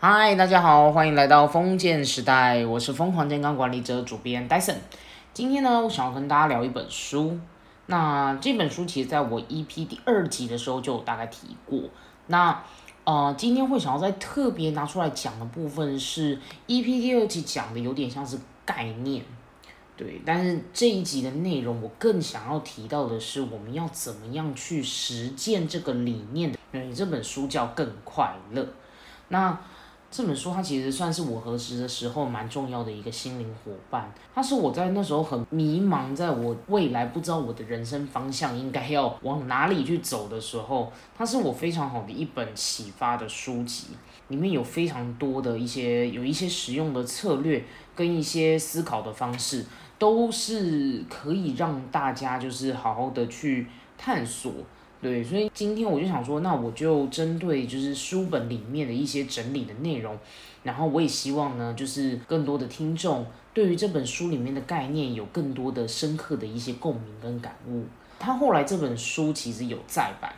嗨，大家好，欢迎来到封建时代，我是疯狂健康管理者主编 Dyson。今天呢，我想要跟大家聊一本书。那这本书其实在我 EP 第二集的时候就有大概提过。那呃，今天会想要再特别拿出来讲的部分是 EP 第二集讲的有点像是概念。对，但是这一集的内容，我更想要提到的是，我们要怎么样去实践这个理念的。嗯，这本书叫《更快乐》。那这本书它其实算是我何时的时候蛮重要的一个心灵伙伴。它是我在那时候很迷茫，在我未来不知道我的人生方向应该要往哪里去走的时候，它是我非常好的一本启发的书籍。里面有非常多的一些有一些实用的策略跟一些思考的方式。都是可以让大家就是好好的去探索，对，所以今天我就想说，那我就针对就是书本里面的一些整理的内容，然后我也希望呢，就是更多的听众对于这本书里面的概念有更多的深刻的一些共鸣跟感悟。他后来这本书其实有再版，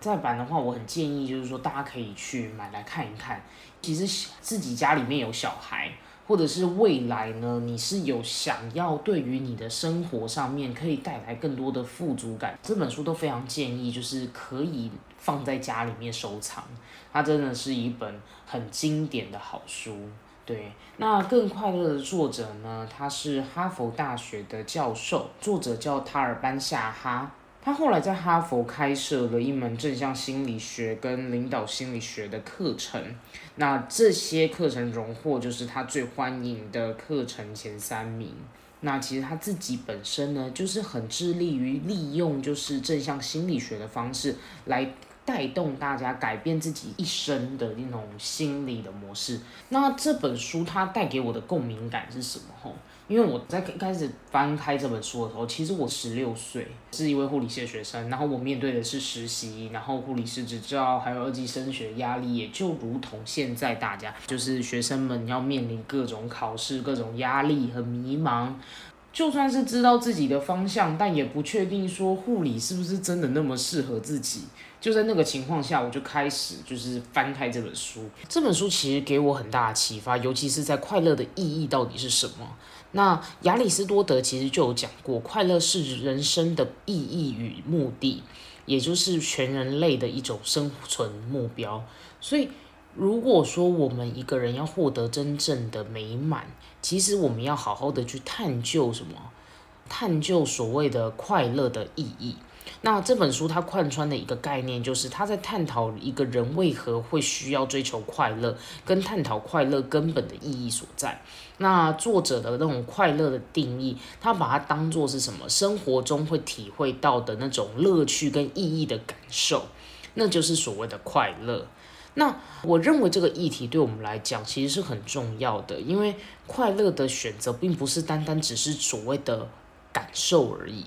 再版的话，我很建议就是说大家可以去买来看一看。其实自己家里面有小孩。或者是未来呢？你是有想要对于你的生活上面可以带来更多的富足感？这本书都非常建议，就是可以放在家里面收藏。它真的是一本很经典的好书。对，那更快乐的作者呢？他是哈佛大学的教授，作者叫塔尔班夏哈。他后来在哈佛开设了一门正向心理学跟领导心理学的课程，那这些课程荣获就是他最欢迎的课程前三名。那其实他自己本身呢，就是很致力于利用就是正向心理学的方式来带动大家改变自己一生的那种心理的模式。那这本书它带给我的共鸣感是什么？吼？因为我在开始翻开这本书的时候，其实我十六岁，是一位护理系的学生，然后我面对的是实习，然后护理师执照，还有二级升学压力，也就如同现在大家，就是学生们要面临各种考试、各种压力和迷茫。就算是知道自己的方向，但也不确定说护理是不是真的那么适合自己。就在那个情况下，我就开始就是翻开这本书。这本书其实给我很大的启发，尤其是在快乐的意义到底是什么。那亚里士多德其实就有讲过，快乐是人生的意义与目的，也就是全人类的一种生存目标。所以，如果说我们一个人要获得真正的美满，其实我们要好好的去探究什么，探究所谓的快乐的意义。那这本书它贯穿的一个概念，就是他在探讨一个人为何会需要追求快乐，跟探讨快乐根本的意义所在。那作者的那种快乐的定义，他把它当做是什么？生活中会体会到的那种乐趣跟意义的感受，那就是所谓的快乐。那我认为这个议题对我们来讲其实是很重要的，因为快乐的选择并不是单单只是所谓的感受而已。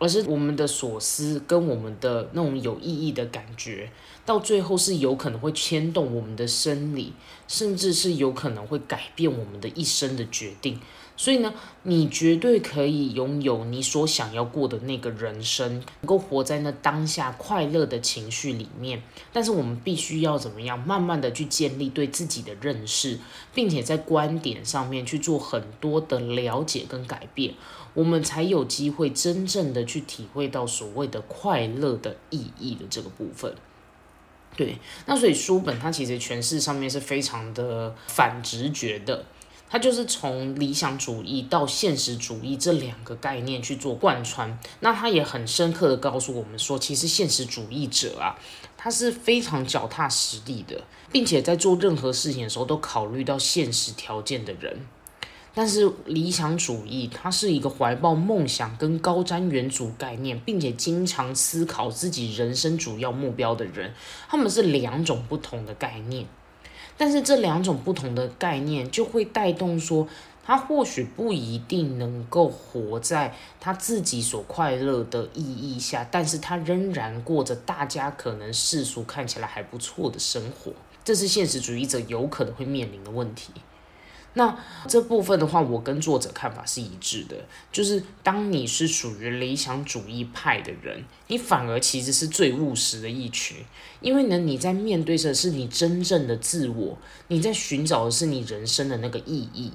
而是我们的所思跟我们的那种有意义的感觉，到最后是有可能会牵动我们的生理，甚至是有可能会改变我们的一生的决定。所以呢，你绝对可以拥有你所想要过的那个人生，能够活在那当下快乐的情绪里面。但是我们必须要怎么样，慢慢的去建立对自己的认识，并且在观点上面去做很多的了解跟改变，我们才有机会真正的去体会到所谓的快乐的意义的这个部分。对，那所以书本它其实诠释上面是非常的反直觉的。它就是从理想主义到现实主义这两个概念去做贯穿，那它也很深刻的告诉我们说，其实现实主义者啊，他是非常脚踏实地的，并且在做任何事情的时候都考虑到现实条件的人。但是理想主义，它是一个怀抱梦想跟高瞻远瞩概念，并且经常思考自己人生主要目标的人，他们是两种不同的概念。但是这两种不同的概念就会带动说，他或许不一定能够活在他自己所快乐的意义下，但是他仍然过着大家可能世俗看起来还不错的生活，这是现实主义者有可能会面临的问题。那这部分的话，我跟作者看法是一致的，就是当你是属于理想主义派的人，你反而其实是最务实的一群，因为呢，你在面对着是你真正的自我，你在寻找的是你人生的那个意义。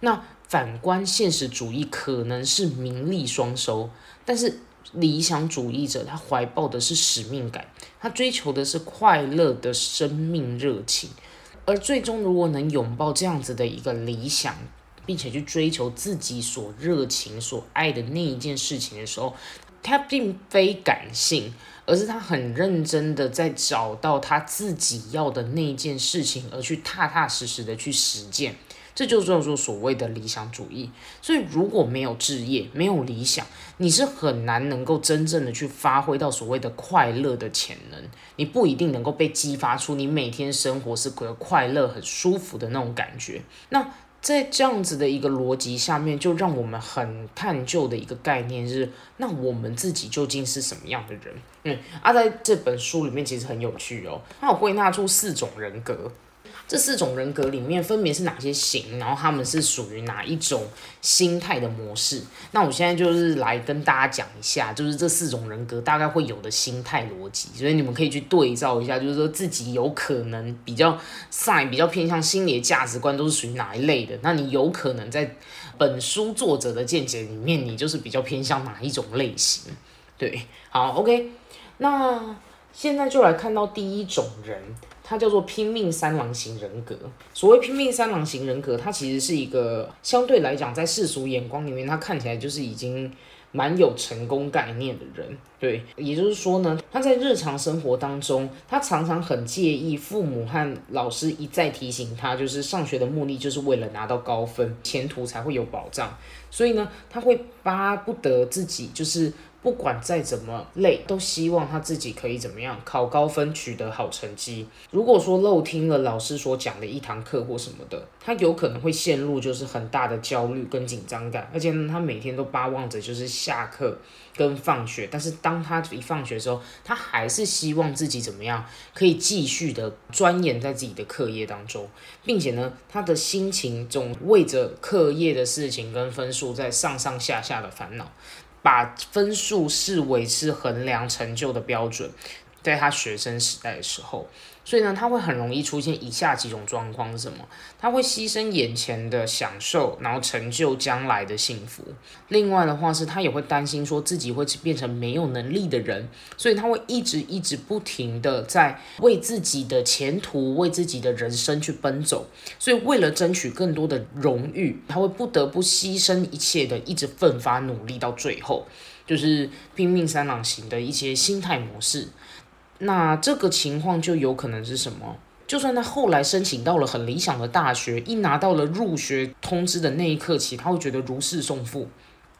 那反观现实主义，可能是名利双收，但是理想主义者他怀抱的是使命感，他追求的是快乐的生命热情。而最终，如果能拥抱这样子的一个理想，并且去追求自己所热情、所爱的那一件事情的时候，他并非感性，而是他很认真的在找到他自己要的那一件事情，而去踏踏实实的去实践。这就叫做所谓的理想主义。所以，如果没有志业，没有理想，你是很难能够真正的去发挥到所谓的快乐的潜能。你不一定能够被激发出你每天生活是个快乐、很舒服的那种感觉。那在这样子的一个逻辑下面，就让我们很探究的一个概念是：那我们自己究竟是什么样的人？嗯，啊，在这本书里面其实很有趣哦，它有归纳出四种人格。这四种人格里面分别是哪些型？然后他们是属于哪一种心态的模式？那我现在就是来跟大家讲一下，就是这四种人格大概会有的心态逻辑，所以你们可以去对照一下，就是说自己有可能比较赛比较偏向心理的价值观都是属于哪一类的？那你有可能在本书作者的见解里面，你就是比较偏向哪一种类型？对，好，OK，那现在就来看到第一种人。它叫做拼命三郎型人格。所谓拼命三郎型人格，它其实是一个相对来讲，在世俗眼光里面，他看起来就是已经蛮有成功概念的人。对，也就是说呢，他在日常生活当中，他常常很介意父母和老师一再提醒他，就是上学的目的就是为了拿到高分，前途才会有保障。所以呢，他会巴不得自己就是。不管再怎么累，都希望他自己可以怎么样考高分，取得好成绩。如果说漏听了老师所讲的一堂课或什么的，他有可能会陷入就是很大的焦虑跟紧张感，而且呢，他每天都巴望着就是下课跟放学。但是当他一放学的时候，他还是希望自己怎么样可以继续的钻研在自己的课业当中，并且呢，他的心情总为着课业的事情跟分数在上上下下的烦恼。把分数视为是衡量成就的标准，在他学生时代的时候。所以呢，他会很容易出现以下几种状况是什么？他会牺牲眼前的享受，然后成就将来的幸福。另外的话是，他也会担心说自己会变成没有能力的人，所以他会一直一直不停的在为自己的前途、为自己的人生去奔走。所以为了争取更多的荣誉，他会不得不牺牲一切的，一直奋发努力到最后，就是拼命三郎型的一些心态模式。那这个情况就有可能是什么？就算他后来申请到了很理想的大学，一拿到了入学通知的那一刻起，他会觉得如释重负，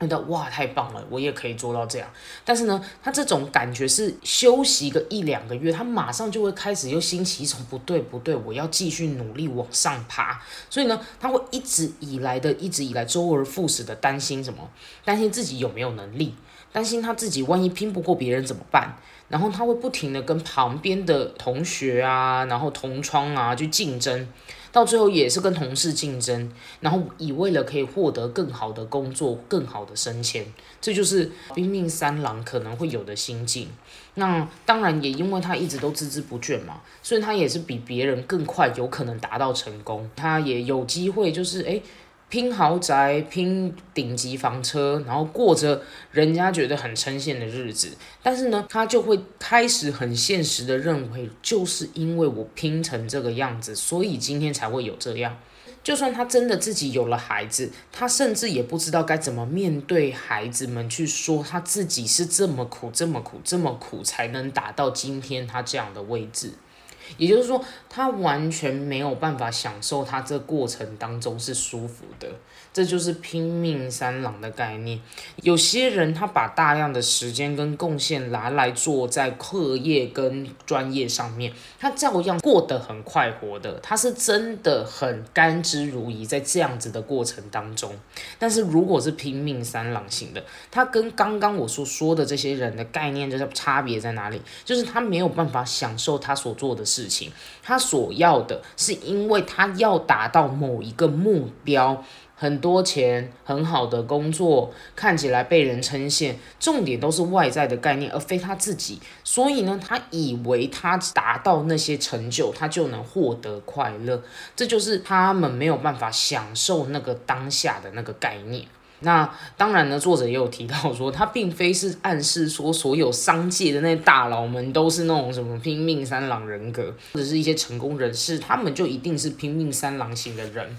觉得哇太棒了，我也可以做到这样。但是呢，他这种感觉是休息个一两个月，他马上就会开始又兴起一种不对不对，我要继续努力往上爬。所以呢，他会一直以来的一直以来周而复始的担心什么？担心自己有没有能力？担心他自己万一拼不过别人怎么办？然后他会不停的跟旁边的同学啊，然后同窗啊去竞争，到最后也是跟同事竞争，然后以为了可以获得更好的工作、更好的升迁，这就是拼命三郎可能会有的心境。那当然也因为他一直都孜孜不倦嘛，所以他也是比别人更快有可能达到成功，他也有机会就是诶。拼豪宅，拼顶级房车，然后过着人家觉得很称羡的日子，但是呢，他就会开始很现实的认为，就是因为我拼成这个样子，所以今天才会有这样。就算他真的自己有了孩子，他甚至也不知道该怎么面对孩子们去说他自己是这么苦、这么苦、这么苦才能达到今天他这样的位置。也就是说，他完全没有办法享受他这过程当中是舒服的。这就是拼命三郎的概念。有些人他把大量的时间跟贡献拿来做在课业跟专业上面，他照样过得很快活的。他是真的很甘之如饴在这样子的过程当中。但是如果是拼命三郎型的，他跟刚刚我所说的这些人的概念就是差别在哪里？就是他没有办法享受他所做的事。情，他所要的是因为他要达到某一个目标。很多钱，很好的工作，看起来被人称羡，重点都是外在的概念，而非他自己。所以呢，他以为他达到那些成就，他就能获得快乐，这就是他们没有办法享受那个当下的那个概念。那当然呢，作者也有提到说，他并非是暗示说所有商界的那些大佬们都是那种什么拼命三郎人格，或者是一些成功人士，他们就一定是拼命三郎型的人。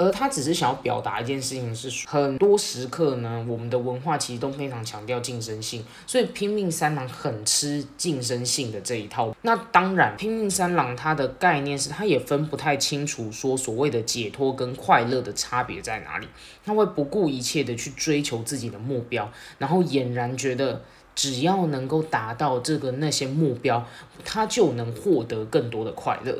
而他只是想要表达一件事情，是很多时刻呢，我们的文化其实都非常强调竞争性，所以拼命三郎很吃竞争性的这一套。那当然，拼命三郎他的概念是，他也分不太清楚说所谓的解脱跟快乐的差别在哪里。他会不顾一切的去追求自己的目标，然后俨然觉得只要能够达到这个那些目标，他就能获得更多的快乐。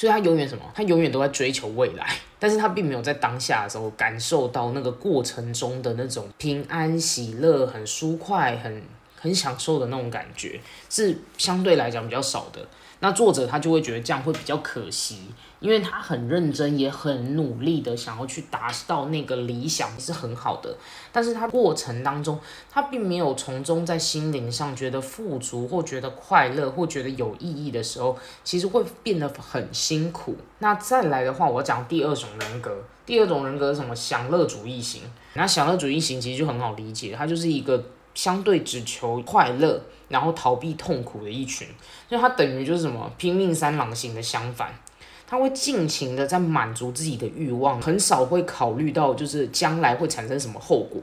所以他永远什么？他永远都在追求未来，但是他并没有在当下的时候感受到那个过程中的那种平安喜乐、很舒快、很很享受的那种感觉，是相对来讲比较少的。那作者他就会觉得这样会比较可惜，因为他很认真也很努力的想要去达到那个理想是很好的，但是他过程当中他并没有从中在心灵上觉得富足或觉得快乐或觉得有意义的时候，其实会变得很辛苦。那再来的话，我讲第二种人格，第二种人格是什么？享乐主义型。那享乐主义型其实就很好理解，它就是一个。相对只求快乐，然后逃避痛苦的一群，所以他等于就是什么拼命三郎型的相反。他会尽情的在满足自己的欲望，很少会考虑到就是将来会产生什么后果。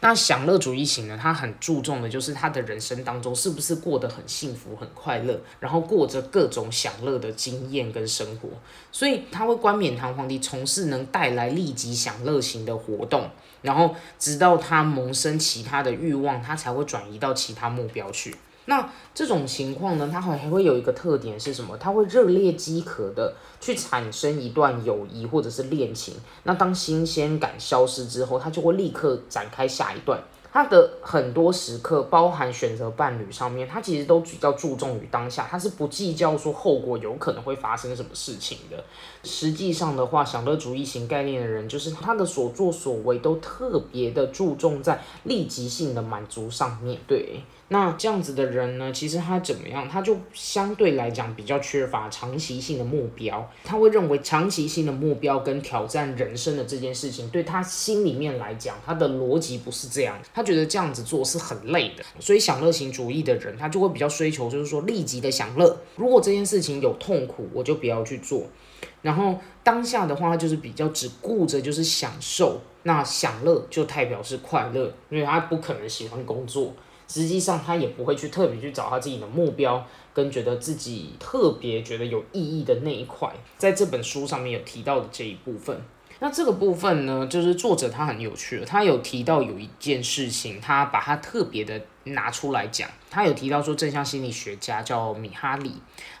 那享乐主义型呢，他很注重的就是他的人生当中是不是过得很幸福、很快乐，然后过着各种享乐的经验跟生活。所以他会冠冕堂皇地从事能带来立即享乐型的活动，然后直到他萌生其他的欲望，他才会转移到其他目标去。那这种情况呢，它还还会有一个特点是什么？它会热烈饥渴的去产生一段友谊或者是恋情。那当新鲜感消失之后，它就会立刻展开下一段。他的很多时刻，包含选择伴侣上面，他其实都比较注重于当下，他是不计较说后果有可能会发生什么事情的。实际上的话，享乐主义型概念的人，就是他的所作所为都特别的注重在立即性的满足上面对。那这样子的人呢，其实他怎么样，他就相对来讲比较缺乏长期性的目标。他会认为长期性的目标跟挑战人生的这件事情，对他心里面来讲，他的逻辑不是这样。他觉得这样子做是很累的。所以享乐型主义的人，他就会比较追求，就是说立即的享乐。如果这件事情有痛苦，我就不要去做。然后当下的话，就是比较只顾着就是享受。那享乐就代表是快乐，因为他不可能喜欢工作。实际上，他也不会去特别去找他自己的目标，跟觉得自己特别觉得有意义的那一块，在这本书上面有提到的这一部分。那这个部分呢，就是作者他很有趣，他有提到有一件事情，他把它特别的拿出来讲。他有提到说，正向心理学家叫米哈里，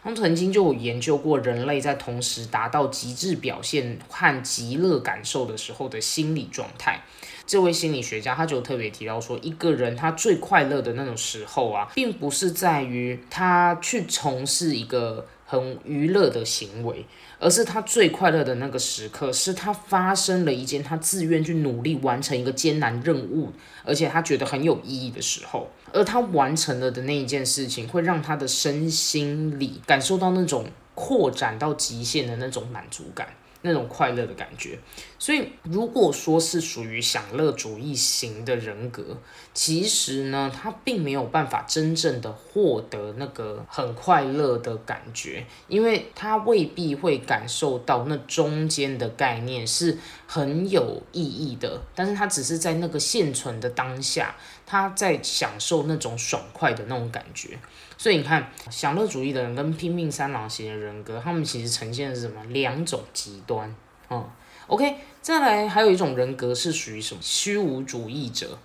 他们曾经就有研究过人类在同时达到极致表现和极乐感受的时候的心理状态。这位心理学家他就特别提到说，一个人他最快乐的那种时候啊，并不是在于他去从事一个很娱乐的行为，而是他最快乐的那个时刻，是他发生了一件他自愿去努力完成一个艰难任务，而且他觉得很有意义的时候，而他完成了的那一件事情，会让他的身心里感受到那种扩展到极限的那种满足感。那种快乐的感觉，所以如果说是属于享乐主义型的人格，其实呢，他并没有办法真正的获得那个很快乐的感觉，因为他未必会感受到那中间的概念是很有意义的，但是他只是在那个现存的当下，他在享受那种爽快的那种感觉。所以你看，享乐主义的人跟拼命三郎型的人格，他们其实呈现的是什么？两种极端。嗯，OK，再来还有一种人格是属于什么？虚无主义者。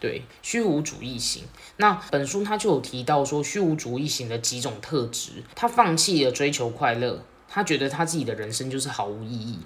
对，虚无主义型。那本书他就有提到说，虚无主义型的几种特质，他放弃了追求快乐，他觉得他自己的人生就是毫无意义。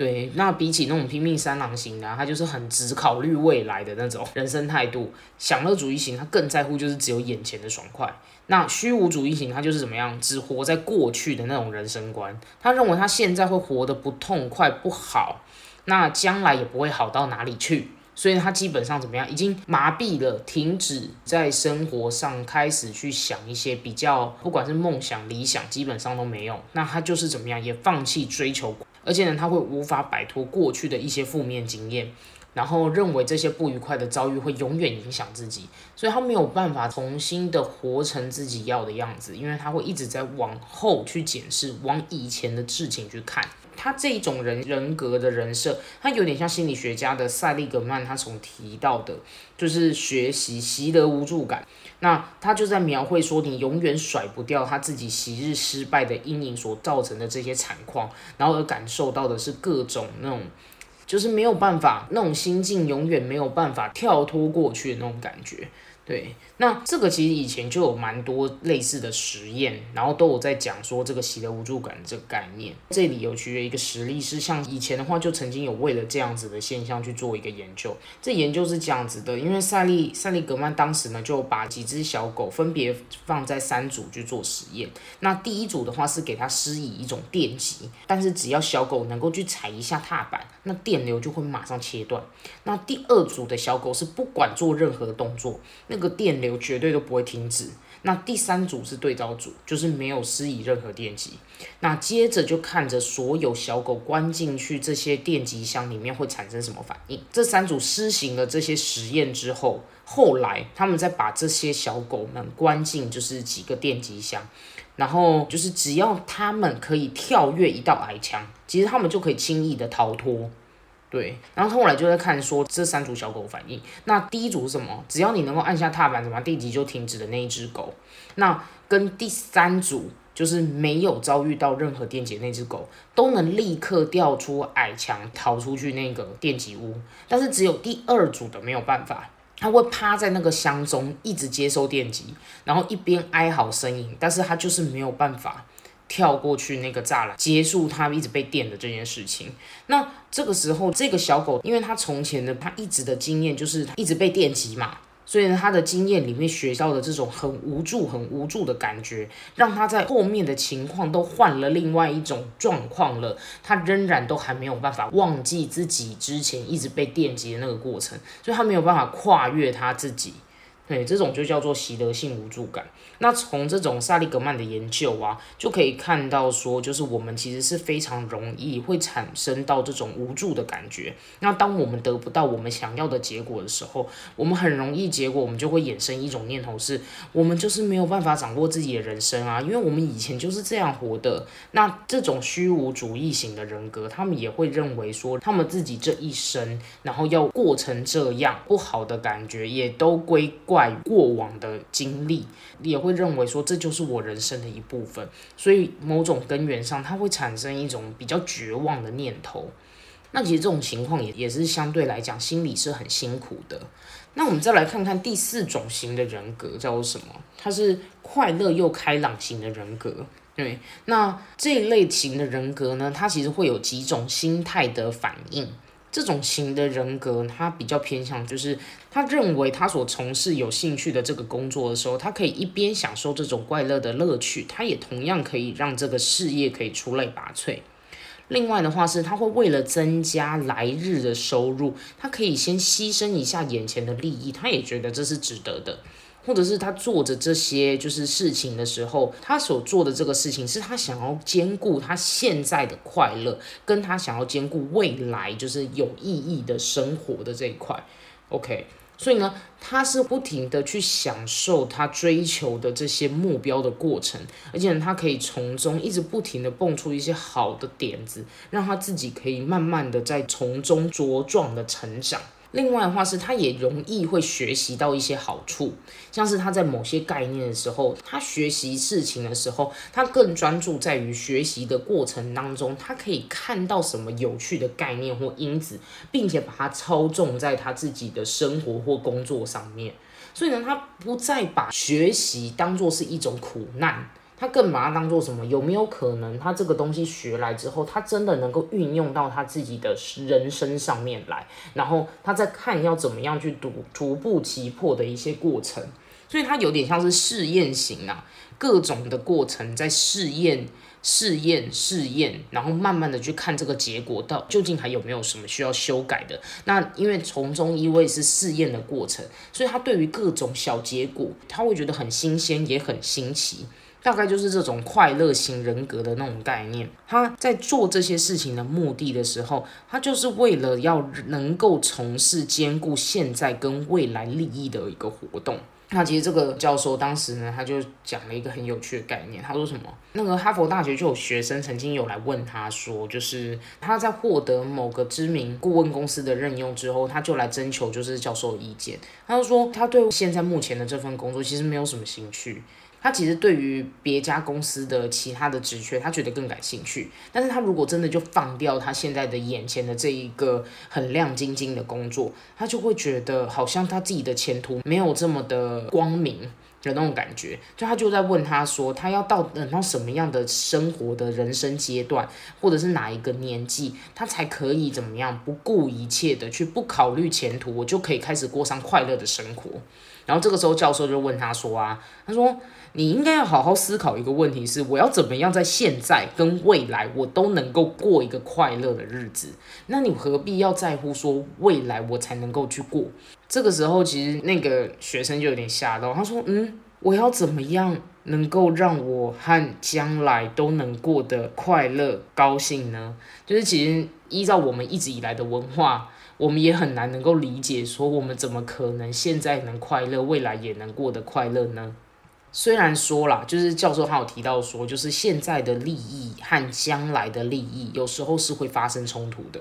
对，那比起那种拼命三郎型的，他就是很只考虑未来的那种人生态度。享乐主义型，他更在乎就是只有眼前的爽快。那虚无主义型，他就是怎么样，只活在过去的那种人生观。他认为他现在会活得不痛快、不好，那将来也不会好到哪里去。所以他基本上怎么样，已经麻痹了，停止在生活上开始去想一些比较，不管是梦想、理想，基本上都没有。那他就是怎么样，也放弃追求，而且呢，他会无法摆脱过去的一些负面经验，然后认为这些不愉快的遭遇会永远影响自己，所以他没有办法重新的活成自己要的样子，因为他会一直在往后去检视，往以前的事情去看。他这种人人格的人设，他有点像心理学家的塞利格曼，他所提到的，就是学习习得无助感。那他就在描绘说，你永远甩不掉他自己昔日失败的阴影所造成的这些惨况，然后而感受到的是各种那种，就是没有办法那种心境，永远没有办法跳脱过去的那种感觉。对，那这个其实以前就有蛮多类似的实验，然后都有在讲说这个习得无助感这个概念。这里有举一个实例，是像以前的话，就曾经有为了这样子的现象去做一个研究。这研究是这样子的，因为塞利塞利格曼当时呢就把几只小狗分别放在三组去做实验。那第一组的话是给它施以一种电击，但是只要小狗能够去踩一下踏板，那电流就会马上切断。那第二组的小狗是不管做任何动作，那个电流绝对都不会停止。那第三组是对照组，就是没有施以任何电击。那接着就看着所有小狗关进去这些电击箱里面会产生什么反应。这三组施行了这些实验之后，后来他们再把这些小狗们关进就是几个电击箱，然后就是只要他们可以跳跃一道矮墙，其实他们就可以轻易的逃脱。对，然后后来就在看说这三组小狗反应。那第一组是什么？只要你能够按下踏板，怎么电极就停止的那一只狗。那跟第三组就是没有遭遇到任何电击那只狗，都能立刻掉出矮墙逃出去那个电击屋。但是只有第二组的没有办法，它会趴在那个箱中一直接收电击，然后一边哀嚎呻吟，但是它就是没有办法。跳过去那个栅栏，结束它一直被电的这件事情。那这个时候，这个小狗，因为它从前的它一直的经验就是一直被电击嘛，所以呢，它的经验里面学到的这种很无助、很无助的感觉，让它在后面的情况都换了另外一种状况了，它仍然都还没有办法忘记自己之前一直被电击的那个过程，所以它没有办法跨越它自己。对，这种就叫做习得性无助感。那从这种萨利格曼的研究啊，就可以看到说，就是我们其实是非常容易会产生到这种无助的感觉。那当我们得不到我们想要的结果的时候，我们很容易结果我们就会衍生一种念头，是我们就是没有办法掌握自己的人生啊，因为我们以前就是这样活的。那这种虚无主义型的人格，他们也会认为说，他们自己这一生，然后要过成这样不好的感觉，也都归怪。过往的经历也会认为说这就是我人生的一部分，所以某种根源上，它会产生一种比较绝望的念头。那其实这种情况也也是相对来讲心里是很辛苦的。那我们再来看看第四种型的人格叫做什么？它是快乐又开朗型的人格。对，那这一类型的人格呢，它其实会有几种心态的反应。这种型的人格，他比较偏向，就是他认为他所从事有兴趣的这个工作的时候，他可以一边享受这种快乐的乐趣，他也同样可以让这个事业可以出类拔萃。另外的话是，他会为了增加来日的收入，他可以先牺牲一下眼前的利益，他也觉得这是值得的。或者是他做着这些就是事情的时候，他所做的这个事情是他想要兼顾他现在的快乐，跟他想要兼顾未来就是有意义的生活的这一块。OK，所以呢，他是不停的去享受他追求的这些目标的过程，而且他可以从中一直不停的蹦出一些好的点子，让他自己可以慢慢的在从中茁壮的成长。另外的话是，他也容易会学习到一些好处，像是他在某些概念的时候，他学习事情的时候，他更专注在于学习的过程当中，他可以看到什么有趣的概念或因子，并且把它操纵在他自己的生活或工作上面。所以呢，他不再把学习当做是一种苦难。他更把它当做什么？有没有可能他这个东西学来之后，他真的能够运用到他自己的人生上面来？然后他在看要怎么样去逐逐步击破的一些过程，所以他有点像是试验型啊，各种的过程在试验、试验、试验，然后慢慢的去看这个结果到究竟还有没有什么需要修改的。那因为从中一位是试验的过程，所以他对于各种小结果，他会觉得很新鲜，也很新奇。大概就是这种快乐型人格的那种概念。他在做这些事情的目的的时候，他就是为了要能够从事兼顾现在跟未来利益的一个活动。那其实这个教授当时呢，他就讲了一个很有趣的概念。他说什么？那个哈佛大学就有学生曾经有来问他说，就是他在获得某个知名顾问公司的任用之后，他就来征求就是教授的意见。他就说他对现在目前的这份工作其实没有什么兴趣。他其实对于别家公司的其他的职缺，他觉得更感兴趣。但是他如果真的就放掉他现在的眼前的这一个很亮晶晶的工作，他就会觉得好像他自己的前途没有这么的光明的那种感觉。就他就在问他说，他要到等到什么样的生活的人生阶段，或者是哪一个年纪，他才可以怎么样不顾一切的去不考虑前途，我就可以开始过上快乐的生活。然后这个时候教授就问他说啊，他说。你应该要好好思考一个问题：是我要怎么样在现在跟未来我都能够过一个快乐的日子？那你何必要在乎说未来我才能够去过？这个时候，其实那个学生就有点吓到，他说：“嗯，我要怎么样能够让我和将来都能过得快乐、高兴呢？”就是其实依照我们一直以来的文化，我们也很难能够理解说我们怎么可能现在能快乐，未来也能过得快乐呢？虽然说啦，就是教授他有提到说，就是现在的利益和将来的利益有时候是会发生冲突的。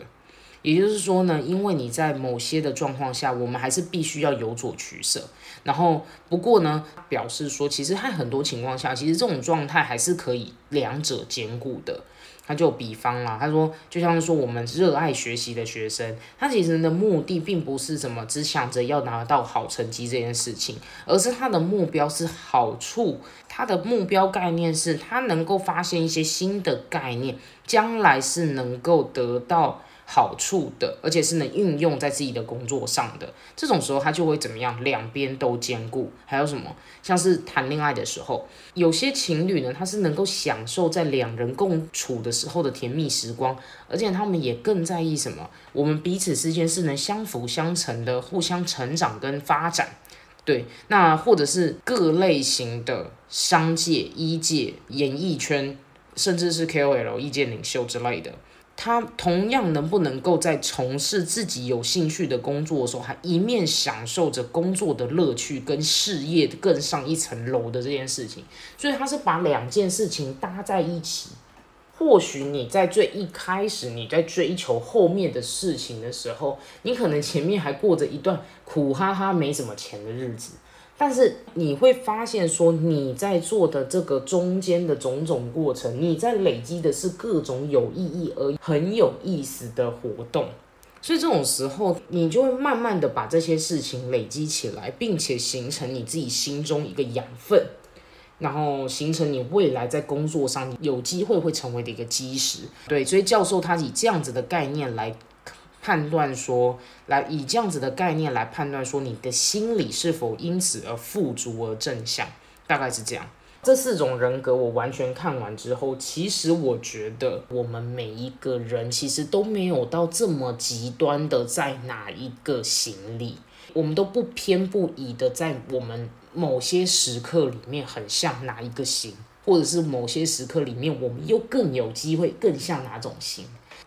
也就是说呢，因为你在某些的状况下，我们还是必须要有所取舍。然后不过呢，表示说，其实在很多情况下，其实这种状态还是可以两者兼顾的。他就比方啦，他说，就像是说我们热爱学习的学生，他其实的目的并不是什么只想着要拿到好成绩这件事情，而是他的目标是好处，他的目标概念是他能够发现一些新的概念，将来是能够得到。好处的，而且是能运用在自己的工作上的，这种时候他就会怎么样？两边都兼顾。还有什么？像是谈恋爱的时候，有些情侣呢，他是能够享受在两人共处的时候的甜蜜时光，而且他们也更在意什么？我们彼此之间是能相辅相成的，互相成长跟发展。对，那或者是各类型的商界、医界、演艺圈，甚至是 KOL 意见领袖之类的。他同样能不能够在从事自己有兴趣的工作的时候，还一面享受着工作的乐趣跟事业更上一层楼的这件事情？所以他是把两件事情搭在一起。或许你在最一开始你在追求后面的事情的时候，你可能前面还过着一段苦哈哈没什么钱的日子。但是你会发现，说你在做的这个中间的种种过程，你在累积的是各种有意义而很有意思的活动，所以这种时候，你就会慢慢的把这些事情累积起来，并且形成你自己心中一个养分，然后形成你未来在工作上有机会会成为的一个基石。对，所以教授他以这样子的概念来。判断说，来以这样子的概念来判断说，你的心理是否因此而富足而正向，大概是这样。这四种人格我完全看完之后，其实我觉得我们每一个人其实都没有到这么极端的在哪一个型里，我们都不偏不倚的在我们某些时刻里面很像哪一个型，或者是某些时刻里面我们又更有机会更像哪种型，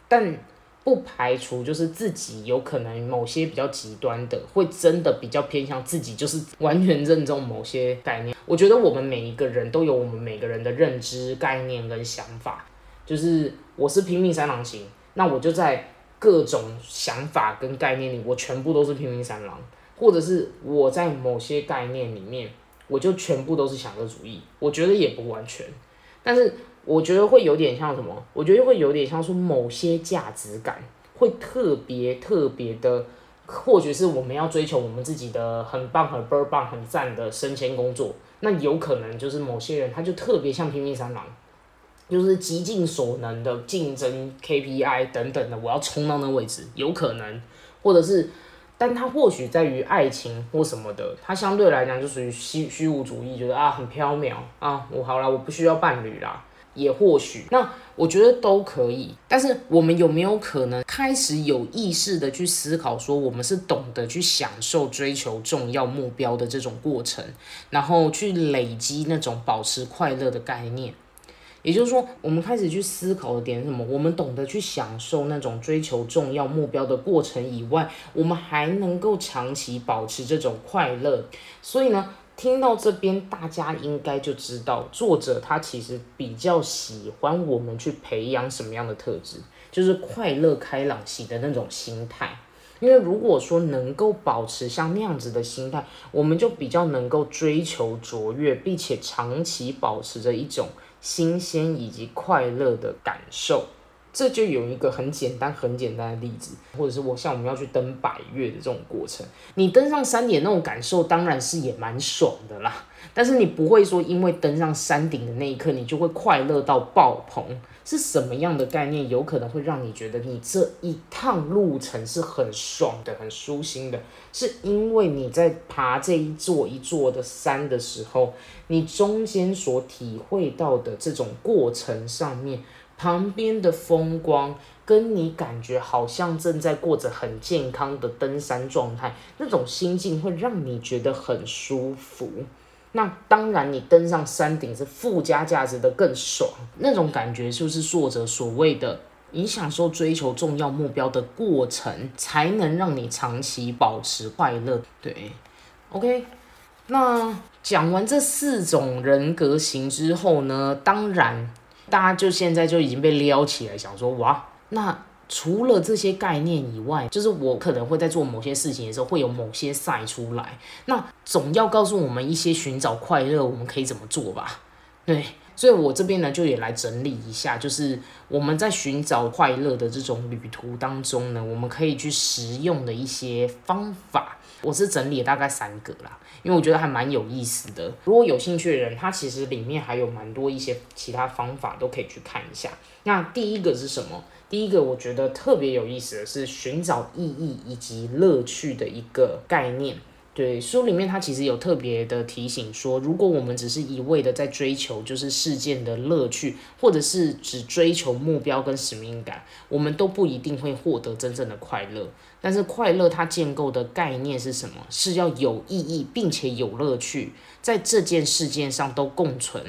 但。不排除就是自己有可能某些比较极端的，会真的比较偏向自己，就是完全认同某些概念。我觉得我们每一个人都有我们每个人的认知概念跟想法，就是我是拼命三郎型，那我就在各种想法跟概念里，我全部都是拼命三郎，或者是我在某些概念里面，我就全部都是享乐主义。我觉得也不完全，但是。我觉得会有点像什么？我觉得会有点像说某些价值感会特别特别的或许是我们要追求我们自己的很棒、很倍儿棒、很赞的升迁工作，那有可能就是某些人他就特别像拼命三郎，就是极尽所能的竞争 KPI 等等的，我要冲到那位置，有可能，或者是，但他或许在于爱情或什么的，他相对来讲就属于虚虚无主义，觉得啊很缥缈啊，我好了，我不需要伴侣啦。也或许，那我觉得都可以。但是我们有没有可能开始有意识的去思考，说我们是懂得去享受追求重要目标的这种过程，然后去累积那种保持快乐的概念？也就是说，我们开始去思考的点是什么？我们懂得去享受那种追求重要目标的过程以外，我们还能够长期保持这种快乐。所以呢？听到这边，大家应该就知道，作者他其实比较喜欢我们去培养什么样的特质，就是快乐、开朗、型的那种心态。因为如果说能够保持像那样子的心态，我们就比较能够追求卓越，并且长期保持着一种新鲜以及快乐的感受。这就有一个很简单、很简单的例子，或者是我像我们要去登百越的这种过程，你登上山顶那种感受当然是也蛮爽的啦。但是你不会说因为登上山顶的那一刻，你就会快乐到爆棚。是什么样的概念有可能会让你觉得你这一趟路程是很爽的、很舒心的？是因为你在爬这一座一座的山的时候，你中间所体会到的这种过程上面。旁边的风光，跟你感觉好像正在过着很健康的登山状态，那种心境会让你觉得很舒服。那当然，你登上山顶是附加价值的更爽，那种感觉就是作者所谓的，你享受追求重要目标的过程，才能让你长期保持快乐。对，OK。那讲完这四种人格型之后呢，当然。大家就现在就已经被撩起来，想说哇，那除了这些概念以外，就是我可能会在做某些事情的时候，会有某些晒出来。那总要告诉我们一些寻找快乐，我们可以怎么做吧？对，所以我这边呢，就也来整理一下，就是我们在寻找快乐的这种旅途当中呢，我们可以去实用的一些方法。我是整理大概三个啦，因为我觉得还蛮有意思的。如果有兴趣的人，他其实里面还有蛮多一些其他方法都可以去看一下。那第一个是什么？第一个我觉得特别有意思的是寻找意义以及乐趣的一个概念。对书里面，他其实有特别的提醒说，如果我们只是一味的在追求就是事件的乐趣，或者是只追求目标跟使命感，我们都不一定会获得真正的快乐。但是快乐它建构的概念是什么？是要有意义，并且有乐趣，在这件事件上都共存。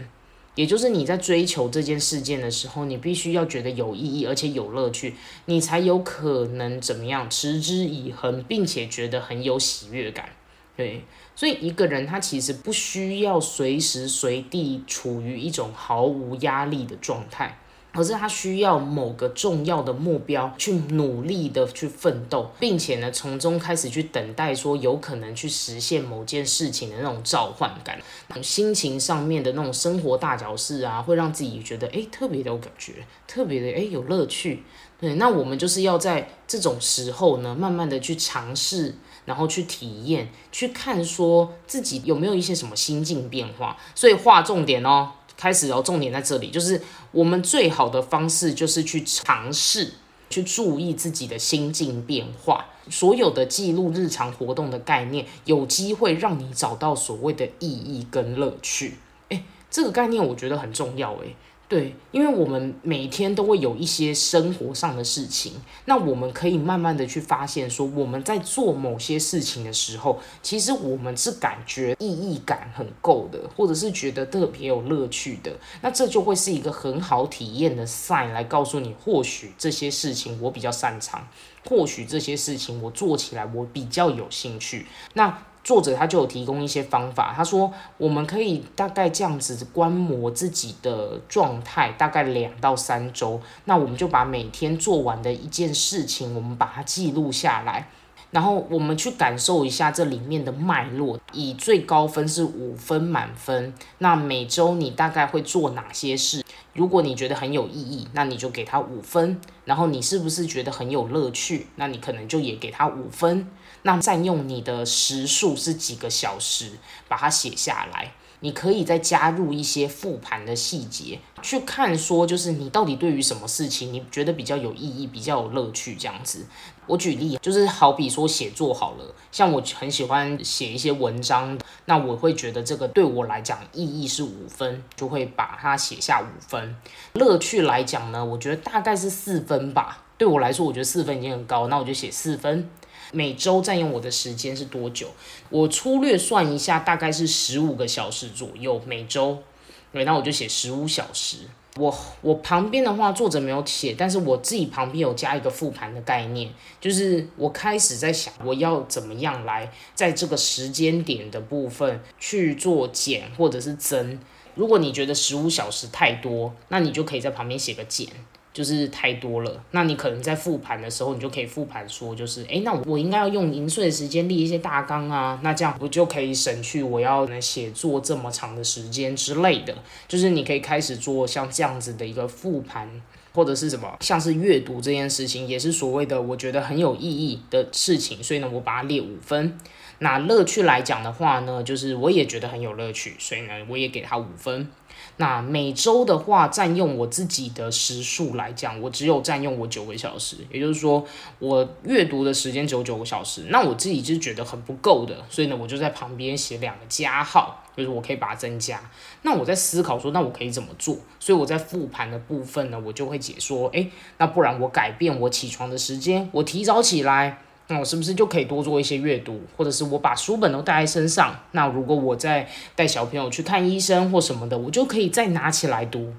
也就是你在追求这件事件的时候，你必须要觉得有意义，而且有乐趣，你才有可能怎么样持之以恒，并且觉得很有喜悦感。对，所以一个人他其实不需要随时随地处于一种毫无压力的状态，而是他需要某个重要的目标去努力的去奋斗，并且呢从中开始去等待说有可能去实现某件事情的那种召唤感，心情上面的那种生活大小事啊，会让自己觉得哎特别的有感觉，特别的哎有乐趣。对，那我们就是要在这种时候呢，慢慢的去尝试。然后去体验，去看说自己有没有一些什么心境变化，所以划重点哦，开始哦，重点在这里，就是我们最好的方式就是去尝试，去注意自己的心境变化，所有的记录日常活动的概念，有机会让你找到所谓的意义跟乐趣。诶，这个概念我觉得很重要诶。对，因为我们每天都会有一些生活上的事情，那我们可以慢慢的去发现，说我们在做某些事情的时候，其实我们是感觉意义感很够的，或者是觉得特别有乐趣的，那这就会是一个很好体验的 sign 来告诉你，或许这些事情我比较擅长，或许这些事情我做起来我比较有兴趣，那。作者他就有提供一些方法，他说我们可以大概这样子观摩自己的状态，大概两到三周。那我们就把每天做完的一件事情，我们把它记录下来，然后我们去感受一下这里面的脉络。以最高分是五分满分，那每周你大概会做哪些事？如果你觉得很有意义，那你就给他五分。然后你是不是觉得很有乐趣？那你可能就也给他五分。那占用你的时数是几个小时，把它写下来。你可以再加入一些复盘的细节，去看说就是你到底对于什么事情你觉得比较有意义、比较有乐趣这样子。我举例，就是好比说写作好了，像我很喜欢写一些文章，那我会觉得这个对我来讲意义是五分，就会把它写下五分。乐趣来讲呢，我觉得大概是四分吧。对我来说，我觉得四分已经很高，那我就写四分。每周占用我的时间是多久？我粗略算一下，大概是十五个小时左右。每周，对，那我就写十五小时。我我旁边的话，作者没有写，但是我自己旁边有加一个复盘的概念，就是我开始在想，我要怎么样来在这个时间点的部分去做减或者是增。如果你觉得十五小时太多，那你就可以在旁边写个减。就是太多了，那你可能在复盘的时候，你就可以复盘说，就是哎，那我应该要用零碎的时间立一些大纲啊，那这样不就可以省去我要能写作这么长的时间之类的。就是你可以开始做像这样子的一个复盘，或者是什么，像是阅读这件事情，也是所谓的我觉得很有意义的事情，所以呢，我把它列五分。那乐趣来讲的话呢，就是我也觉得很有乐趣，所以呢，我也给他五分。那每周的话，占用我自己的时数来讲，我只有占用我九个小时，也就是说，我阅读的时间只有九个小时。那我自己是觉得很不够的，所以呢，我就在旁边写两个加号，就是我可以把它增加。那我在思考说，那我可以怎么做？所以我在复盘的部分呢，我就会解说，诶，那不然我改变我起床的时间，我提早起来。那我是不是就可以多做一些阅读，或者是我把书本都带在身上？那如果我在带小朋友去看医生或什么的，我就可以再拿起来读。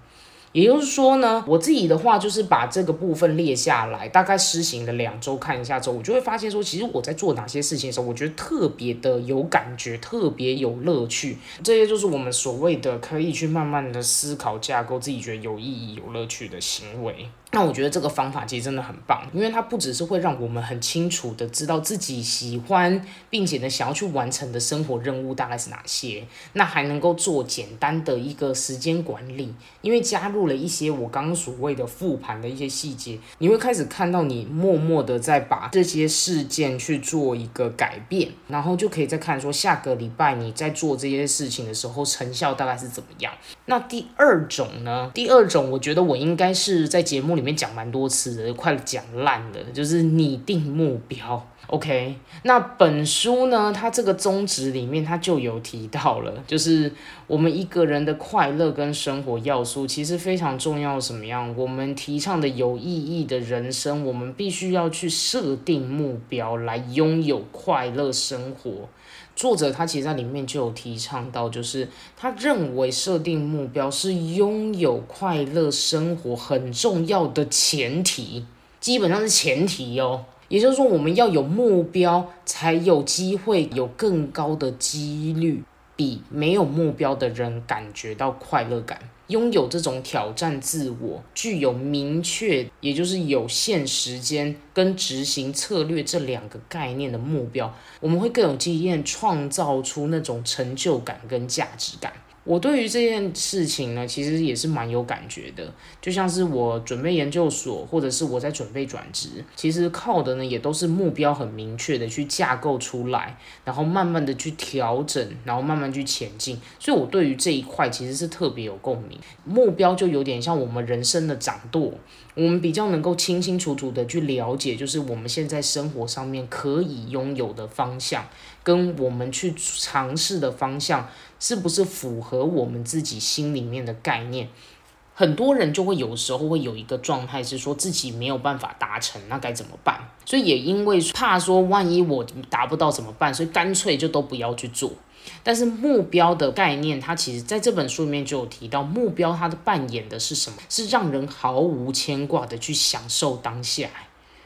也就是说呢，我自己的话就是把这个部分列下来，大概施行了两周，看一下之后，我就会发现说，其实我在做哪些事情的时候，我觉得特别的有感觉，特别有乐趣。这些就是我们所谓的可以去慢慢的思考架构，自己觉得有意义、有乐趣的行为。那我觉得这个方法其实真的很棒，因为它不只是会让我们很清楚的知道自己喜欢，并且呢想要去完成的生活任务大概是哪些，那还能够做简单的一个时间管理，因为加入了一些我刚刚所谓的复盘的一些细节，你会开始看到你默默的在把这些事件去做一个改变，然后就可以再看说下个礼拜你在做这些事情的时候成效大概是怎么样。那第二种呢？第二种我觉得我应该是在节目里。里面讲蛮多次的，快讲烂了。就是拟定目标，OK。那本书呢，它这个宗旨里面，它就有提到了，就是我们一个人的快乐跟生活要素，其实非常重要。什么样？我们提倡的有意义的人生，我们必须要去设定目标，来拥有快乐生活。作者他其实在里面就有提倡到，就是他认为设定目标是拥有快乐生活很重要的前提，基本上是前提哦。也就是说，我们要有目标，才有机会有更高的几率比没有目标的人感觉到快乐感。拥有这种挑战自我、具有明确，也就是有限时间跟执行策略这两个概念的目标，我们会更有经验，创造出那种成就感跟价值感。我对于这件事情呢，其实也是蛮有感觉的。就像是我准备研究所，或者是我在准备转职，其实靠的呢也都是目标很明确的去架构出来，然后慢慢的去调整，然后慢慢去前进。所以我对于这一块其实是特别有共鸣。目标就有点像我们人生的掌舵，我们比较能够清清楚楚的去了解，就是我们现在生活上面可以拥有的方向，跟我们去尝试的方向。是不是符合我们自己心里面的概念？很多人就会有时候会有一个状态，是说自己没有办法达成，那该怎么办？所以也因为怕说万一我达不到怎么办，所以干脆就都不要去做。但是目标的概念，它其实在这本书里面就有提到，目标它的扮演的是什么？是让人毫无牵挂的去享受当下，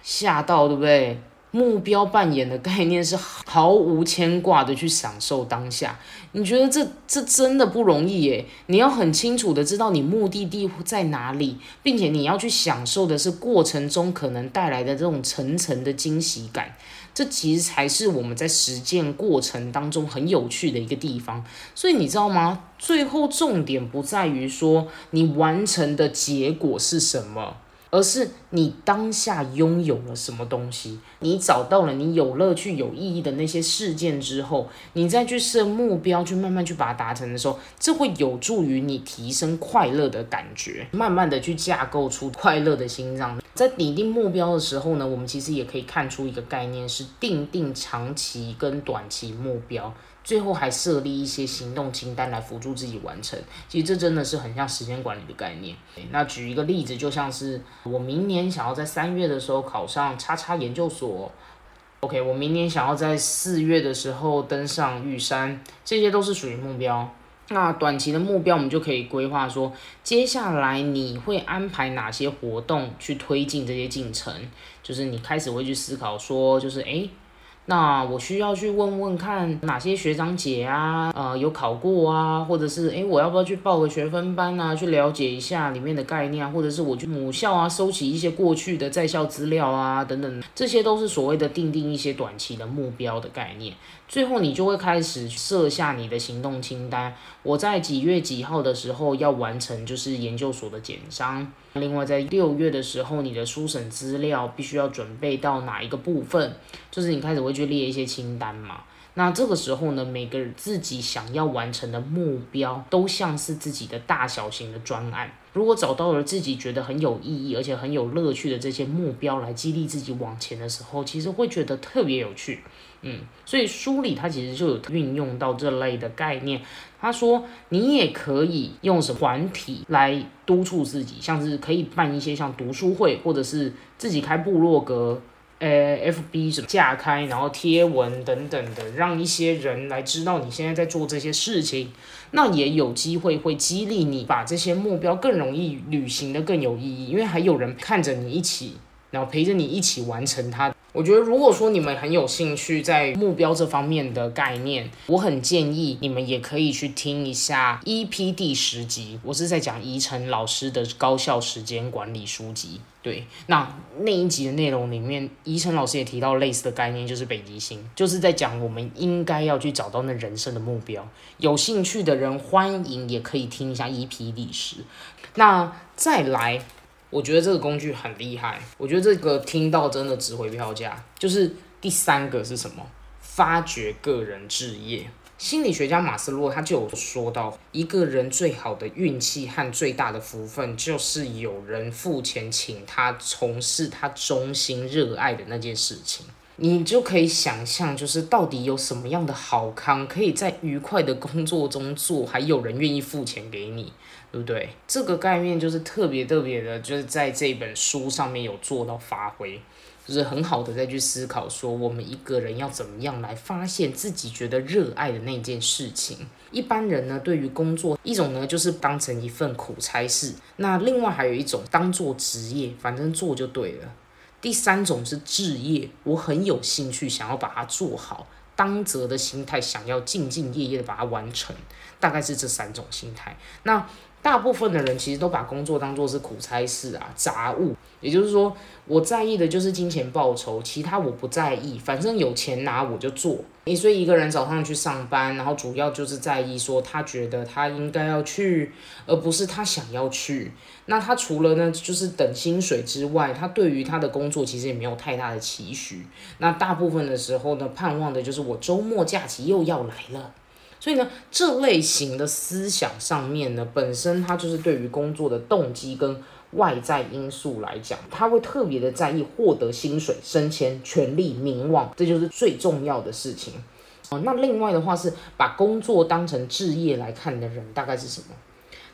吓到对不对？目标扮演的概念是毫无牵挂的去享受当下，你觉得这这真的不容易耶？你要很清楚的知道你目的地在哪里，并且你要去享受的是过程中可能带来的这种层层的惊喜感，这其实才是我们在实践过程当中很有趣的一个地方。所以你知道吗？最后重点不在于说你完成的结果是什么。而是你当下拥有了什么东西，你找到了你有乐趣、有意义的那些事件之后，你再去设目标，去慢慢去把它达成的时候，这会有助于你提升快乐的感觉，慢慢的去架构出快乐的心脏。在拟定目标的时候呢，我们其实也可以看出一个概念，是定定长期跟短期目标。最后还设立一些行动清单来辅助自己完成，其实这真的是很像时间管理的概念。那举一个例子，就像是我明年想要在三月的时候考上叉叉研究所，OK，我明年想要在四月的时候登上玉山，这些都是属于目标。那短期的目标，我们就可以规划说，接下来你会安排哪些活动去推进这些进程，就是你开始会去思考说，就是诶。那我需要去问问看哪些学长姐啊，呃，有考过啊，或者是诶，我要不要去报个学分班啊，去了解一下里面的概念啊，或者是我去母校啊，收集一些过去的在校资料啊，等等，这些都是所谓的定定一些短期的目标的概念。最后你就会开始设下你的行动清单。我在几月几号的时候要完成，就是研究所的简章。另外在六月的时候，你的书审资料必须要准备到哪一个部分？就是你开始会去列一些清单嘛。那这个时候呢，每个人自己想要完成的目标，都像是自己的大小型的专案。如果找到了自己觉得很有意义，而且很有乐趣的这些目标来激励自己往前的时候，其实会觉得特别有趣。嗯，所以书里他其实就有运用到这类的概念。他说，你也可以用什么团体来督促自己，像是可以办一些像读书会，或者是自己开部落格，呃，FB 什么架开，然后贴文等等的，让一些人来知道你现在在做这些事情，那也有机会会激励你把这些目标更容易履行的更有意义，因为还有人看着你一起，然后陪着你一起完成它。我觉得，如果说你们很有兴趣在目标这方面的概念，我很建议你们也可以去听一下 EP 第十集，我是在讲宜晨老师的高效时间管理书籍。对，那那一集的内容里面，宜晨老师也提到类似的概念，就是北极星，就是在讲我们应该要去找到那人生的目标。有兴趣的人欢迎也可以听一下 EP 历史。那再来。我觉得这个工具很厉害，我觉得这个听到真的值回票价。就是第三个是什么？发掘个人置业。心理学家马斯洛他就有说到，一个人最好的运气和最大的福分，就是有人付钱请他从事他衷心热爱的那件事情。你就可以想象，就是到底有什么样的好康，可以在愉快的工作中做，还有人愿意付钱给你。对不对？这个概念就是特别特别的，就是在这本书上面有做到发挥，就是很好的再去思考说，我们一个人要怎么样来发现自己觉得热爱的那件事情。一般人呢，对于工作，一种呢就是当成一份苦差事，那另外还有一种当做职业，反正做就对了。第三种是置业，我很有兴趣想要把它做好，当责的心态，想要兢兢业业的把它完成，大概是这三种心态。那大部分的人其实都把工作当做是苦差事啊，杂物。也就是说，我在意的就是金钱报酬，其他我不在意，反正有钱拿我就做。你所以一个人早上去上班，然后主要就是在意说他觉得他应该要去，而不是他想要去。那他除了呢就是等薪水之外，他对于他的工作其实也没有太大的期许。那大部分的时候呢，盼望的就是我周末假期又要来了。所以呢，这类型的思想上面呢，本身它就是对于工作的动机跟外在因素来讲，他会特别的在意获得薪水、升迁、权利、名望，这就是最重要的事情。哦，那另外的话是把工作当成置业来看的人，大概是什么？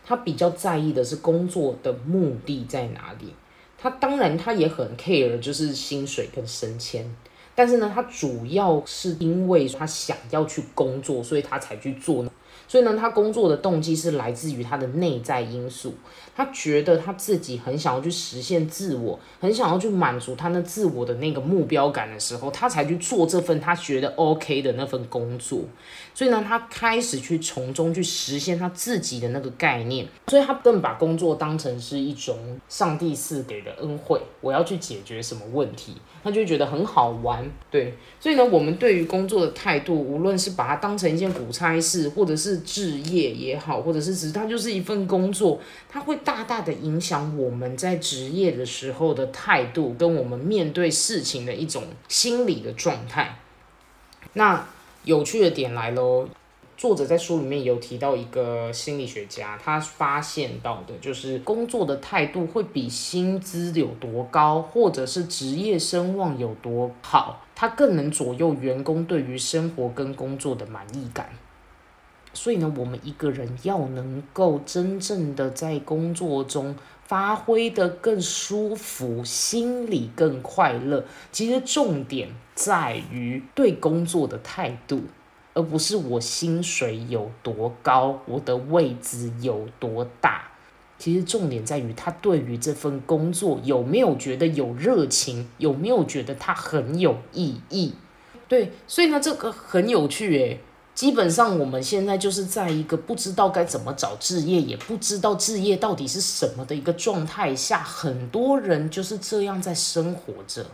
他比较在意的是工作的目的在哪里？他当然他也很 care，就是薪水跟升迁。但是呢，他主要是因为他想要去工作，所以他才去做。所以呢，他工作的动机是来自于他的内在因素。他觉得他自己很想要去实现自我，很想要去满足他那自我的那个目标感的时候，他才去做这份他觉得 OK 的那份工作。所以呢，他开始去从中去实现他自己的那个概念。所以他更把工作当成是一种上帝赐给的恩惠，我要去解决什么问题，他就觉得很好玩。对，所以呢，我们对于工作的态度，无论是把它当成一件苦差事，或者是是置业也好，或者是只是它就是一份工作，它会大大的影响我们在职业的时候的态度，跟我们面对事情的一种心理的状态。那有趣的点来喽。作者在书里面有提到一个心理学家，他发现到的就是工作的态度会比薪资有多高，或者是职业声望有多好，它更能左右员工对于生活跟工作的满意感。所以呢，我们一个人要能够真正的在工作中发挥的更舒服，心里更快乐，其实重点在于对工作的态度。而不是我薪水有多高，我的位置有多大。其实重点在于他对于这份工作有没有觉得有热情，有没有觉得它很有意义。对，所以呢，这个很有趣诶。基本上我们现在就是在一个不知道该怎么找置业，也不知道置业到底是什么的一个状态下，很多人就是这样在生活着。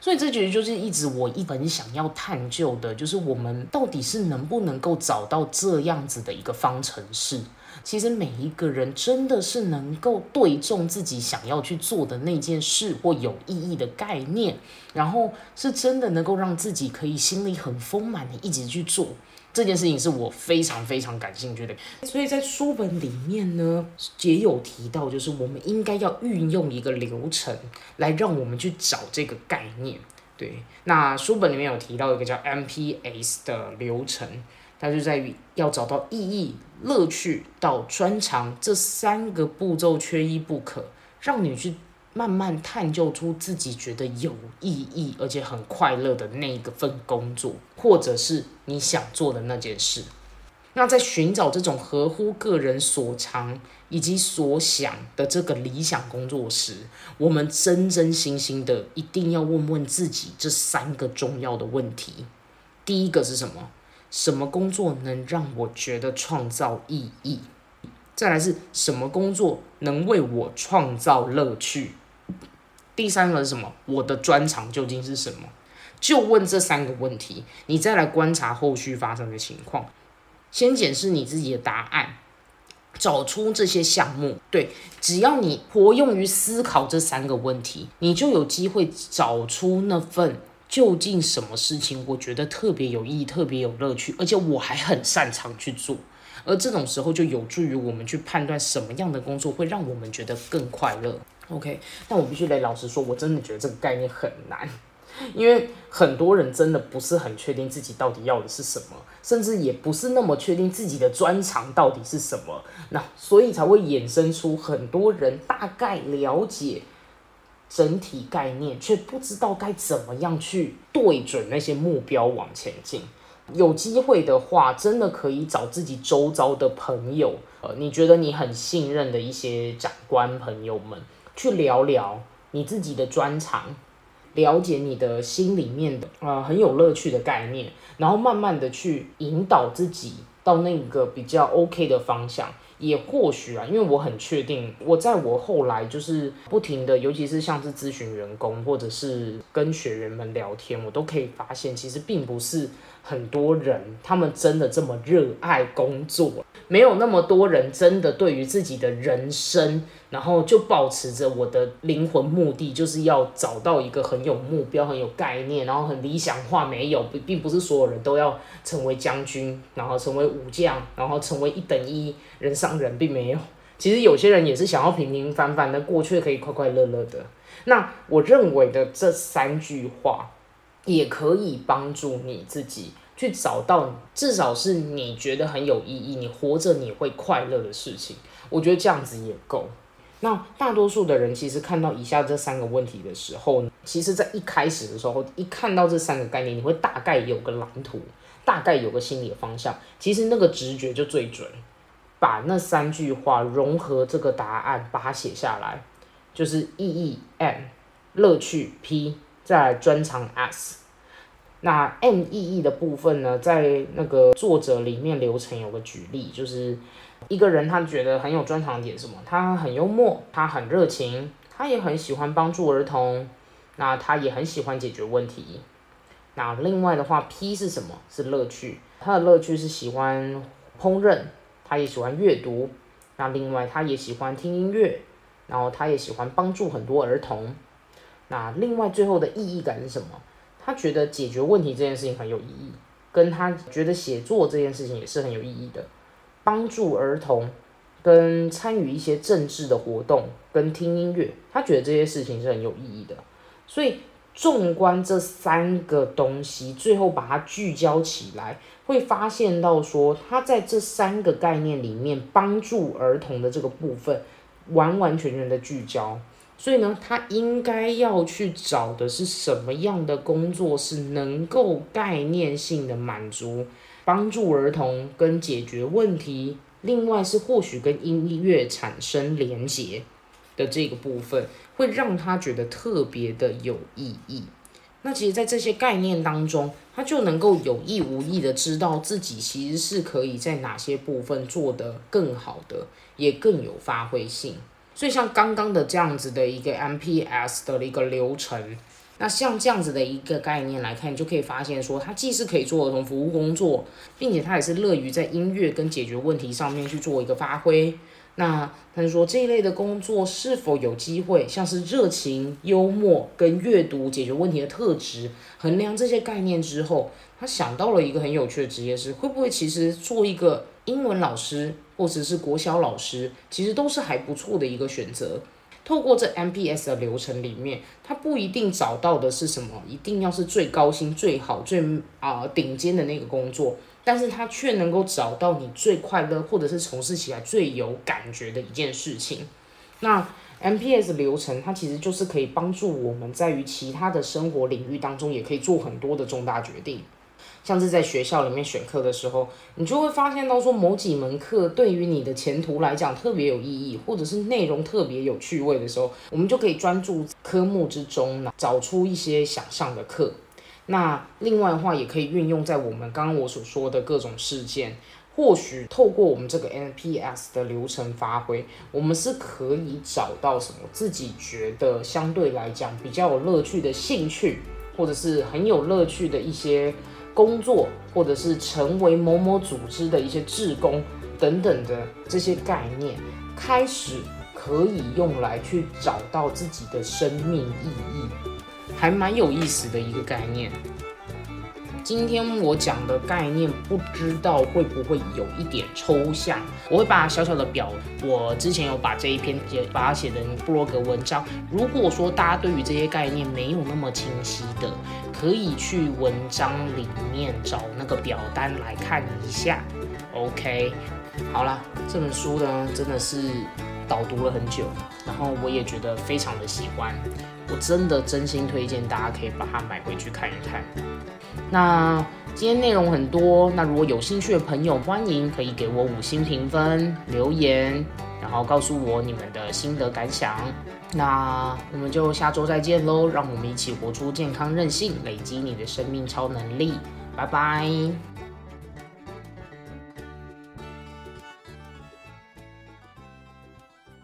所以这其实就是一直我一本想要探究的，就是我们到底是能不能够找到这样子的一个方程式。其实每一个人真的是能够对中自己想要去做的那件事或有意义的概念，然后是真的能够让自己可以心里很丰满的一直去做。这件事情是我非常非常感兴趣的，所以在书本里面呢，也有提到，就是我们应该要运用一个流程来让我们去找这个概念。对，那书本里面有提到一个叫 MPS 的流程，它就在于要找到意义、乐趣到专长这三个步骤缺一不可，让你去。慢慢探究出自己觉得有意义而且很快乐的那一个份工作，或者是你想做的那件事。那在寻找这种合乎个人所长以及所想的这个理想工作时，我们真真心心的一定要问问自己这三个重要的问题。第一个是什么？什么工作能让我觉得创造意义？再来是什么工作能为我创造乐趣？第三个是什么？我的专长究竟是什么？就问这三个问题，你再来观察后续发生的情况。先检视你自己的答案，找出这些项目。对，只要你活用于思考这三个问题，你就有机会找出那份究竟什么事情，我觉得特别有意义、特别有乐趣，而且我还很擅长去做。而这种时候就有助于我们去判断什么样的工作会让我们觉得更快乐。OK，但我必须得老实说，我真的觉得这个概念很难，因为很多人真的不是很确定自己到底要的是什么，甚至也不是那么确定自己的专长到底是什么，那所以才会衍生出很多人大概了解整体概念，却不知道该怎么样去对准那些目标往前进。有机会的话，真的可以找自己周遭的朋友，呃，你觉得你很信任的一些长官朋友们。去聊聊你自己的专长，了解你的心里面的呃很有乐趣的概念，然后慢慢的去引导自己到那个比较 OK 的方向。也或许啊，因为我很确定，我在我后来就是不停的，尤其是像是咨询员工或者是跟学员们聊天，我都可以发现，其实并不是很多人他们真的这么热爱工作，没有那么多人真的对于自己的人生。然后就保持着我的灵魂目的，就是要找到一个很有目标、很有概念，然后很理想化。没有，并并不是所有人都要成为将军，然后成为武将，然后成为一等一人上人，并没有。其实有些人也是想要平平凡凡的过，却可以快快乐乐的。那我认为的这三句话，也可以帮助你自己去找到，至少是你觉得很有意义、你活着你会快乐的事情。我觉得这样子也够。那大多数的人其实看到以下这三个问题的时候，其实，在一开始的时候，一看到这三个概念，你会大概有个蓝图，大概有个心理的方向。其实那个直觉就最准，把那三句话融合这个答案，把它写下来，就是意义 M，乐趣 P，再专长 S。那 M 意义的部分呢，在那个作者里面流程有个举例，就是。一个人他觉得很有专长点什么？他很幽默，他很热情，他也很喜欢帮助儿童，那他也很喜欢解决问题。那另外的话，P 是什么？是乐趣。他的乐趣是喜欢烹饪，他也喜欢阅读。那另外，他也喜欢听音乐，然后他也喜欢帮助很多儿童。那另外，最后的意义感是什么？他觉得解决问题这件事情很有意义，跟他觉得写作这件事情也是很有意义的。帮助儿童，跟参与一些政治的活动，跟听音乐，他觉得这些事情是很有意义的。所以，纵观这三个东西，最后把它聚焦起来，会发现到说，他在这三个概念里面，帮助儿童的这个部分，完完全全的聚焦。所以呢，他应该要去找的是什么样的工作，是能够概念性的满足。帮助儿童跟解决问题，另外是或许跟音乐产生连结的这个部分，会让他觉得特别的有意义。那其实，在这些概念当中，他就能够有意无意的知道自己其实是可以在哪些部分做得更好的，也更有发挥性。所以，像刚刚的这样子的一个 MPS 的一个流程。那像这样子的一个概念来看，你就可以发现说，它既是可以做儿童服务工作，并且它也是乐于在音乐跟解决问题上面去做一个发挥。那他就说这一类的工作是否有机会，像是热情、幽默跟阅读解决问题的特质，衡量这些概念之后，他想到了一个很有趣的职业是，会不会其实做一个英文老师或者是国小老师，其实都是还不错的一个选择。透过这 MPS 的流程里面，他不一定找到的是什么，一定要是最高薪、最好、最啊顶尖的那个工作，但是他却能够找到你最快乐或者是从事起来最有感觉的一件事情。那 MPS 流程它其实就是可以帮助我们在于其他的生活领域当中，也可以做很多的重大决定。像是在学校里面选课的时候，你就会发现到说某几门课对于你的前途来讲特别有意义，或者是内容特别有趣味的时候，我们就可以专注科目之中呢，找出一些想上的课。那另外的话，也可以运用在我们刚刚我所说的各种事件，或许透过我们这个 NPS 的流程发挥，我们是可以找到什么自己觉得相对来讲比较有乐趣的兴趣，或者是很有乐趣的一些。工作，或者是成为某某组织的一些志工等等的这些概念，开始可以用来去找到自己的生命意义，还蛮有意思的一个概念。今天我讲的概念，不知道会不会有一点抽象？我会把小小的表，我之前有把这一篇也，把它写成布洛格文章。如果说大家对于这些概念没有那么清晰的，可以去文章里面找那个表单来看一下。OK，好了，这本书呢真的是导读了很久，然后我也觉得非常的喜欢，我真的真心推荐大家可以把它买回去看一看。那今天内容很多，那如果有兴趣的朋友，欢迎可以给我五星评分留言，然后告诉我你们的心得感想。那我们就下周再见喽，让我们一起活出健康韧性，累积你的生命超能力。拜拜。